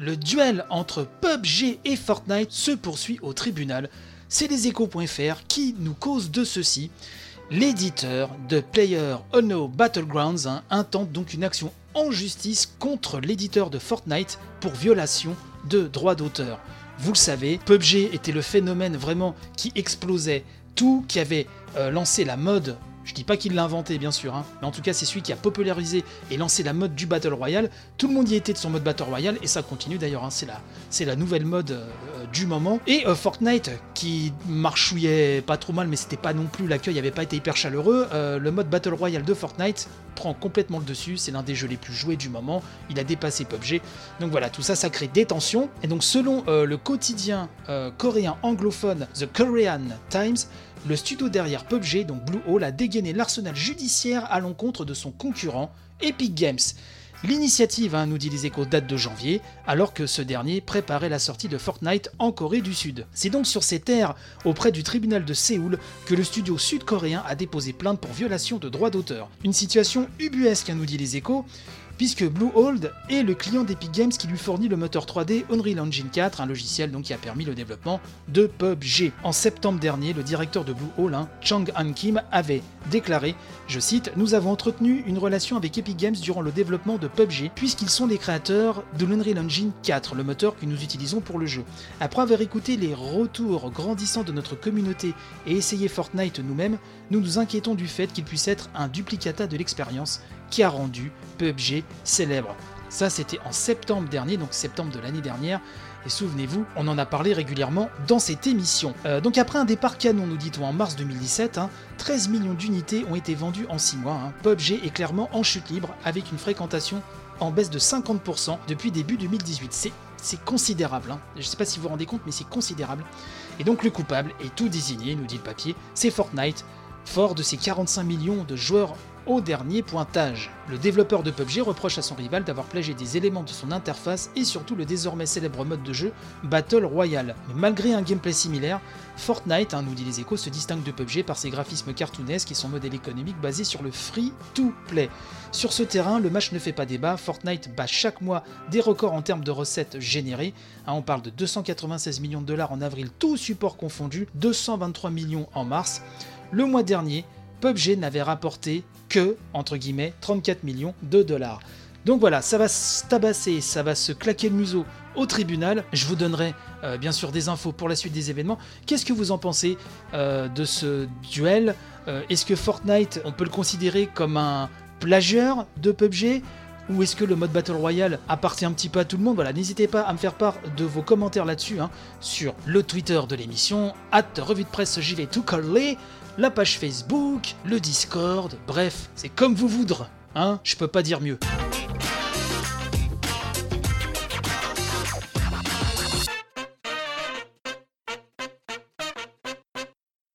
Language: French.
Le duel entre PUBG et Fortnite se poursuit au tribunal. C'est les échos.fr qui nous cause de ceci. L'éditeur de Player Unknown Battlegrounds hein, intente donc une action en justice contre l'éditeur de Fortnite pour violation de droits d'auteur. Vous le savez, PUBG était le phénomène vraiment qui explosait tout, qui avait euh, lancé la mode je dis pas qu'il l'a inventé, bien sûr, hein, mais en tout cas, c'est celui qui a popularisé et lancé la mode du Battle Royale. Tout le monde y était de son mode Battle Royale, et ça continue d'ailleurs, hein, c'est la, la nouvelle mode euh, du moment. Et euh, Fortnite, qui marchouillait pas trop mal, mais c'était pas non plus, l'accueil n'avait pas été hyper chaleureux, euh, le mode Battle Royale de Fortnite prend complètement le dessus, c'est l'un des jeux les plus joués du moment, il a dépassé PUBG. Donc voilà, tout ça, ça crée des tensions. Et donc, selon le quotidien coréen anglophone The Korean Times, le studio derrière PUBG, donc Blue Hole, a l'arsenal judiciaire à l'encontre de son concurrent Epic Games. L'initiative, hein, nous dit les échos, date de janvier, alors que ce dernier préparait la sortie de Fortnite en Corée du Sud. C'est donc sur ces terres, auprès du tribunal de Séoul, que le studio sud-coréen a déposé plainte pour violation de droits d'auteur. Une situation ubuesque, hein, nous dit les échos, puisque Bluehold est le client d'Epic Games qui lui fournit le moteur 3D Unreal Engine 4, un logiciel donc qui a permis le développement de PUBG. En septembre dernier, le directeur de Bluehold, hein, Chang Han Kim, avait déclaré, je cite, Nous avons entretenu une relation avec Epic Games durant le développement de PUBG, puisqu'ils sont les créateurs de l'Unreal Engine 4, le moteur que nous utilisons pour le jeu. Après avoir écouté les retours grandissants de notre communauté et essayé Fortnite nous-mêmes, nous nous inquiétons du fait qu'il puisse être un duplicata de l'expérience qui a rendu PUBG célèbre. Ça, c'était en septembre dernier, donc septembre de l'année dernière. Et souvenez-vous, on en a parlé régulièrement dans cette émission. Euh, donc après un départ canon, nous dit-on, en mars 2017, 13 hein, millions d'unités ont été vendues en 6 mois. Hein. PUBG est clairement en chute libre, avec une fréquentation en baisse de 50% depuis début 2018. C'est considérable. Hein. Je ne sais pas si vous vous rendez compte, mais c'est considérable. Et donc le coupable est tout désigné, nous dit le papier, c'est Fortnite, fort de ses 45 millions de joueurs au dernier pointage. Le développeur de PUBG reproche à son rival d'avoir plagié des éléments de son interface et surtout le désormais célèbre mode de jeu Battle Royale. Mais malgré un gameplay similaire, Fortnite, hein, nous dit les échos, se distingue de PUBG par ses graphismes cartoonesques et son modèle économique basé sur le free-to-play. Sur ce terrain, le match ne fait pas débat, Fortnite bat chaque mois des records en termes de recettes générées. Hein, on parle de 296 millions de dollars en avril, tout support confondu, 223 millions en mars. Le mois dernier, PUBG n'avait rapporté que, entre guillemets, 34 millions de dollars. Donc voilà, ça va se tabasser, ça va se claquer le museau au tribunal. Je vous donnerai euh, bien sûr des infos pour la suite des événements. Qu'est-ce que vous en pensez euh, de ce duel? Euh, Est-ce que Fortnite, on peut le considérer comme un plagieur de PUBG ou est-ce que le mode Battle Royale appartient un petit peu à tout le monde Voilà, n'hésitez pas à me faire part de vos commentaires là-dessus hein, sur le Twitter de l'émission, at revue de presse vais tout coller la page Facebook, le Discord, bref, c'est comme vous voudrez, hein, je peux pas dire mieux.